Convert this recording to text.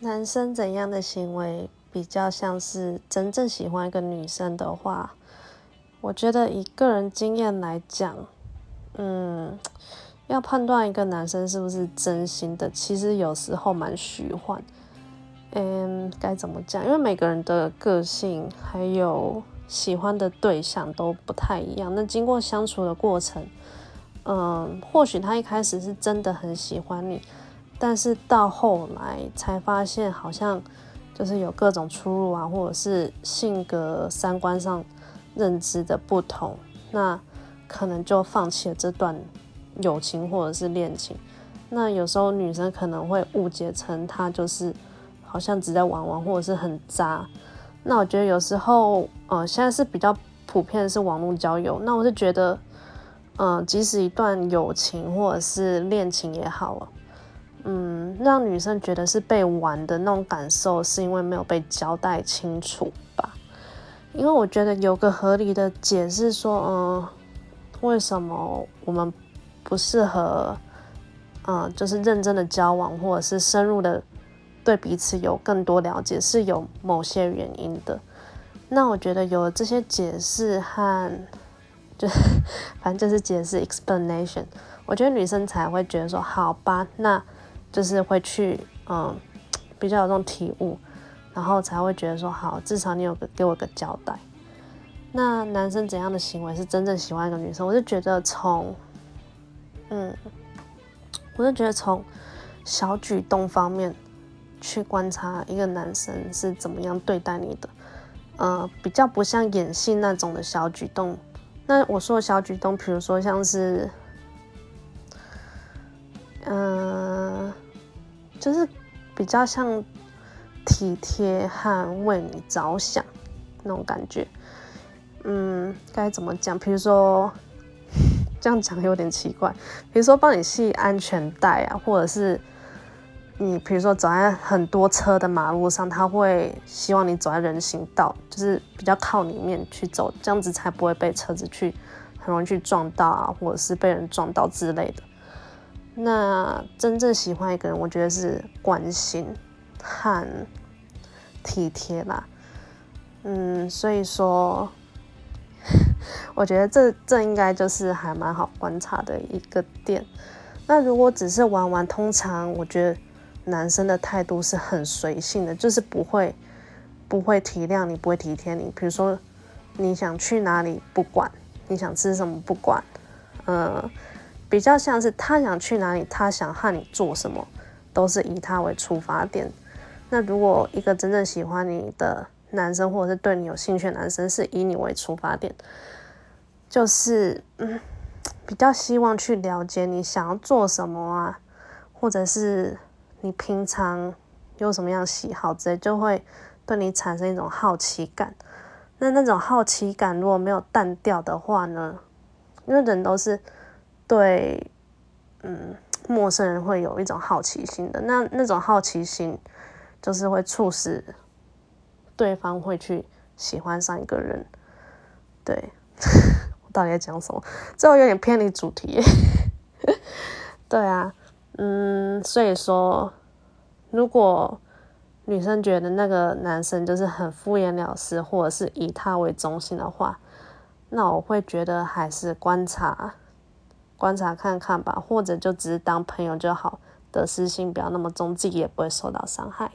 男生怎样的行为比较像是真正喜欢一个女生的话，我觉得以个人经验来讲，嗯，要判断一个男生是不是真心的，其实有时候蛮虚幻。嗯，该怎么讲？因为每个人的个性还有喜欢的对象都不太一样。那经过相处的过程，嗯，或许他一开始是真的很喜欢你。但是到后来才发现，好像就是有各种出入啊，或者是性格、三观上认知的不同，那可能就放弃了这段友情或者是恋情。那有时候女生可能会误解成他就是好像只在玩玩，或者是很渣。那我觉得有时候，呃，现在是比较普遍的是网络交友。那我是觉得，嗯，即使一段友情或者是恋情也好。嗯，让女生觉得是被玩的那种感受，是因为没有被交代清楚吧？因为我觉得有个合理的解释说，嗯，为什么我们不适合，嗯，就是认真的交往，或者是深入的对彼此有更多了解，是有某些原因的。那我觉得有了这些解释和，就是反正就是解释 explanation，我觉得女生才会觉得说，好吧，那。就是会去，嗯，比较有这种体悟，然后才会觉得说好，至少你有个给我个交代。那男生怎样的行为是真正喜欢一个女生？我就觉得从，嗯，我就觉得从小举动方面去观察一个男生是怎么样对待你的，呃，比较不像演戏那种的小举动。那我说的小举动，比如说像是，嗯。就是比较像体贴和为你着想那种感觉，嗯，该怎么讲？比如说这样讲有点奇怪，比如说帮你系安全带啊，或者是你比如说走在很多车的马路上，他会希望你走在人行道，就是比较靠里面去走，这样子才不会被车子去很容易去撞到啊，或者是被人撞到之类的。那真正喜欢一个人，我觉得是关心和体贴啦。嗯，所以说，我觉得这这应该就是还蛮好观察的一个点。那如果只是玩玩，通常我觉得男生的态度是很随性的，就是不会不会体谅你，不会体贴你。比如说你想去哪里不管，你想吃什么不管，嗯。比较像是他想去哪里，他想和你做什么，都是以他为出发点。那如果一个真正喜欢你的男生，或者是对你有兴趣的男生，是以你为出发点，就是嗯，比较希望去了解你想要做什么啊，或者是你平常有什么样喜好之类，就会对你产生一种好奇感。那那种好奇感如果没有淡掉的话呢？因为人都是。对，嗯，陌生人会有一种好奇心的，那那种好奇心就是会促使对方会去喜欢上一个人。对，我到底在讲什么？最后有点偏离主题。对啊，嗯，所以说，如果女生觉得那个男生就是很敷衍了事，或者是以他为中心的话，那我会觉得还是观察。观察看看吧，或者就只是当朋友就好，的私心不要那么重，自己也不会受到伤害。